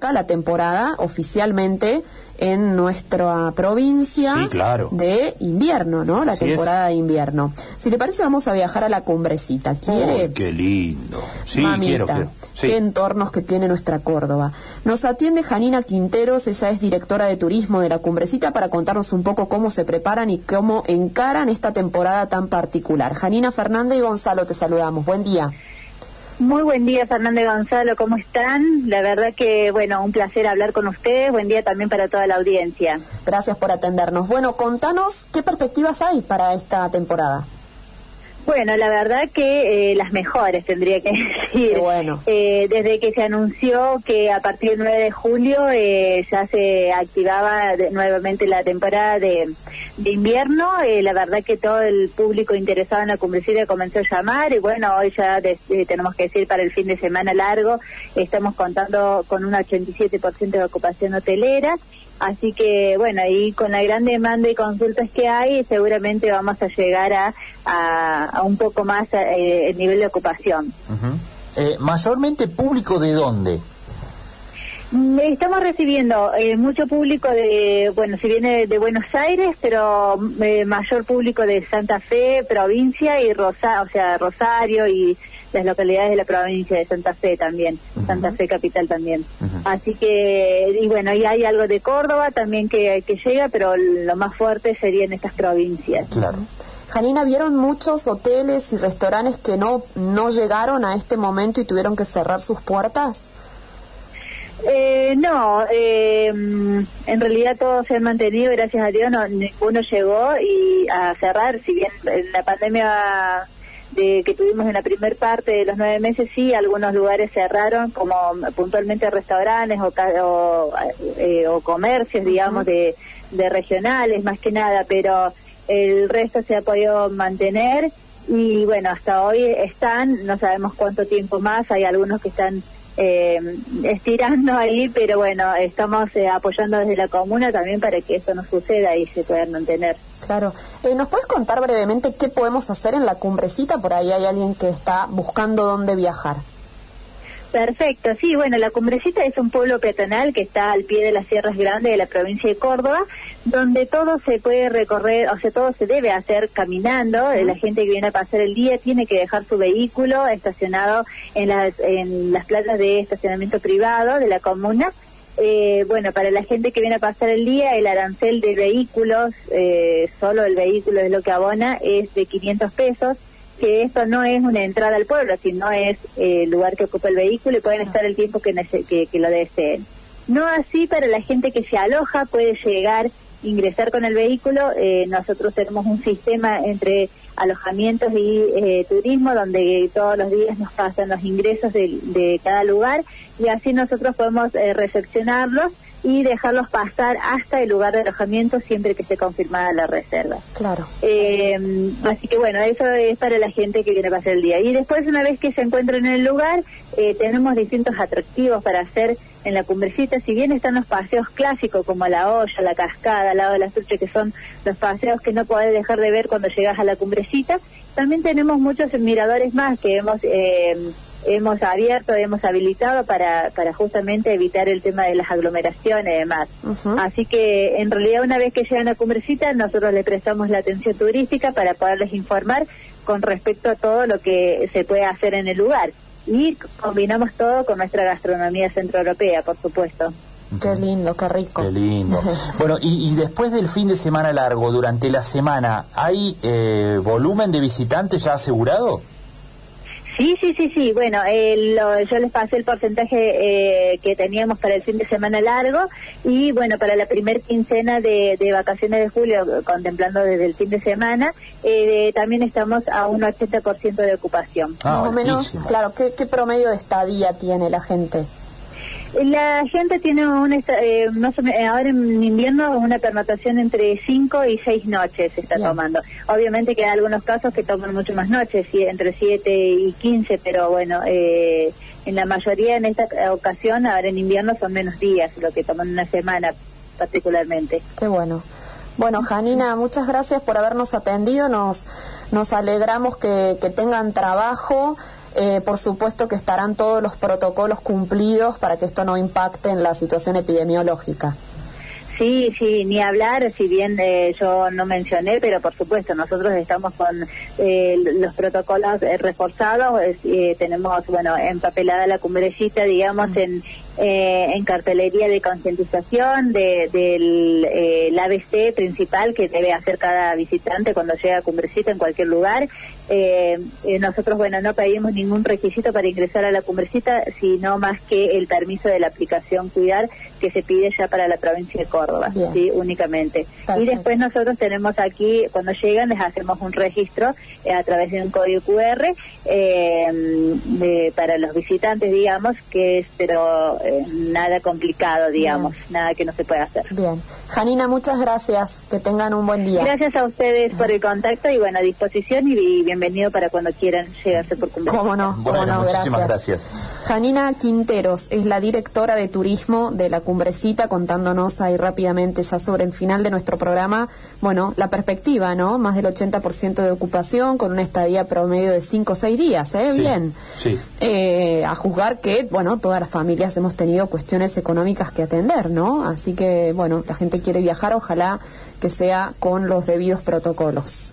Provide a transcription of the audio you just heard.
la temporada oficialmente en nuestra provincia de invierno, ¿no? La temporada de invierno. Si le parece, vamos a viajar a la cumbrecita. ¿Quiere? qué lindo. Sí, quiero, Qué entornos que tiene nuestra Córdoba. Nos atiende Janina Quinteros, ella es directora de turismo de la cumbrecita, para contarnos un poco cómo se preparan y cómo encaran esta temporada tan particular. Janina Fernández y Gonzalo, te saludamos. Buen día. Muy buen día, Fernández Gonzalo, ¿cómo están? La verdad que, bueno, un placer hablar con ustedes. Buen día también para toda la audiencia. Gracias por atendernos. Bueno, contanos qué perspectivas hay para esta temporada. Bueno, la verdad que eh, las mejores tendría que decir. bueno. Eh, desde que se anunció que a partir del 9 de julio eh, ya se activaba nuevamente la temporada de, invierno, la verdad que todo el público interesado en la cumbrecita comenzó a llamar y bueno, hoy ya tenemos que decir para el fin de semana largo estamos contando con un 87% de ocupación hotelera. Así que, bueno, ahí con la gran demanda y consultas que hay, seguramente vamos a llegar a, a, un poco más eh, el nivel de ocupación. Eh, ¿Mayormente público de dónde? Mm, estamos recibiendo eh, mucho público de, bueno, si viene de Buenos Aires, pero mayor público de Santa Fe, provincia y Rosa, o sea, Rosario y las localidades de la provincia de Santa Fe también, Santa Fe capital también. Así que, y bueno, y hay algo de Córdoba también que, que llega, pero lo más fuerte sería en estas provincias. Claro. Janina, ¿vieron muchos hoteles y restaurantes que no, no llegaron a este momento y tuvieron que cerrar sus puertas? Eh, no, eh, en realidad todos se han mantenido, gracias a Dios, no, ninguno llegó y a cerrar, si bien la pandemia de que tuvimos en la primer parte de los nueve meses, sí, algunos lugares cerraron, como puntualmente restaurantes o, eh, o comercios, digamos, de, de regionales más que nada, pero el resto se ha podido mantener y bueno, hasta hoy están, no sabemos cuánto tiempo más, hay algunos que están eh, estirando ahí, pero bueno, estamos eh, apoyando desde la comuna también para que eso no suceda y se pueda mantener. Claro. Eh, ¿Nos puedes contar brevemente qué podemos hacer en la cumbrecita? Por ahí hay alguien que está buscando dónde viajar. Perfecto, sí, bueno, la Cumbrecita es un pueblo peatonal que está al pie de las Sierras Grandes de la provincia de Córdoba, donde todo se puede recorrer, o sea, todo se debe hacer caminando. La gente que viene a pasar el día tiene que dejar su vehículo estacionado en las, en las plazas de estacionamiento privado de la comuna. Eh, bueno, para la gente que viene a pasar el día, el arancel de vehículos, eh, solo el vehículo es lo que abona, es de 500 pesos que esto no es una entrada al pueblo, sino es eh, el lugar que ocupa el vehículo y pueden estar el tiempo que, que, lo deseen. No así para la gente que se aloja, puede llegar, ingresar con el vehículo. Eh, nosotros tenemos un sistema entre alojamientos y eh, turismo donde todos los días nos pasan los ingresos de, de cada lugar y así nosotros podemos recepcionarlos y dejarlos pasar hasta el lugar de alojamiento siempre que esté confirmada la reserva. Claro. Eh, así que bueno, eso es para la gente que viene a pasar el día. Y después, una vez que se encuentran en el lugar, eh, tenemos distintos atractivos para hacer en la cumbrecita. Si bien están los paseos clásicos como la olla, la cascada, al lado de la trucha, que son los paseos que no podés dejar de ver cuando llegas a la cumbrecita, también tenemos muchos miradores más que hemos... Eh, hemos abierto, hemos habilitado para, para justamente evitar el tema de las aglomeraciones y demás. Así que en realidad una vez que llegan a Cumbrecita nosotros le prestamos la atención turística para poderles informar con respecto a todo lo que se puede hacer en el lugar. Y combinamos todo con nuestra gastronomía centroeuropea, por supuesto. Qué lindo, qué rico. Qué lindo. bueno, y, después del fin de semana largo, durante la semana, ¿hay eh, volumen de visitantes ya asegurado? Sí, sí, sí, sí. Bueno, yo les pasé el porcentaje eh, que teníamos para el fin de semana largo y bueno, para la primer quincena de, vacaciones de julio, contemplando desde el fin de semana, eh, también estamos a un 80% de ocupación. Ah, Más o menos, claro, ¿qué, ¿qué promedio de estadía tiene la gente? La gente tiene una, eh, ahora en invierno una pernotación entre 5 y 6 noches se está tomando. Obviamente que hay algunos casos que toman mucho más noches, entre 7 y 15, pero bueno, eh, en la mayoría en esta ocasión, ahora en invierno son menos días, lo que toman una semana particularmente. Qué bueno. Bueno, Janina, muchas gracias por habernos atendido. Nos, nos alegramos que, que tengan trabajo eh, por supuesto que estarán todos los protocolos cumplidos para que esto no impacte en la situación epidemiológica. Sí, sí, ni hablar, si bien eh, yo no mencioné, pero por supuesto, nosotros estamos con eh, los protocolos eh, reforzados, tenemos, bueno, empapelada la cumbrecita, digamos, en, en cartelería de concientización de, del ABC principal que debe hacer cada visitante cuando llega a Cumbrecita en cualquier lugar. nosotros, bueno, no pedimos ningún requisito para ingresar a la Cumbrecita, sino más que el permiso de la aplicación Cuidar que se pide ya para la provincia de Córdoba, sí, únicamente. Y después nosotros tenemos aquí, cuando llegan, les hacemos un registro eh, a través de un código QR eh, para los visitantes, digamos, que es, pero eh, nada complicado, digamos, nada que no se pueda hacer. Bien. Janina, muchas gracias. Que tengan un buen día. Gracias a ustedes por el contacto y bueno, a disposición y, bienvenido para cuando quieran llegarse por cumpleaños. Cómo no, cómo no, muchísimas gracias. Janina Quinteros es la directora de turismo de la cumbrecita, contándonos ahí rápidamente ya sobre el final de nuestro programa, bueno, la perspectiva, ¿no? Más del 80% de ocupación con una estadía promedio de 5 o 6 días, ¿eh? Bien. Sí. Eh, a juzgar que, bueno, todas las familias hemos tenido cuestiones económicas que atender, ¿no? Así que, bueno, la gente quiere viajar, ojalá que sea con los debidos protocolos.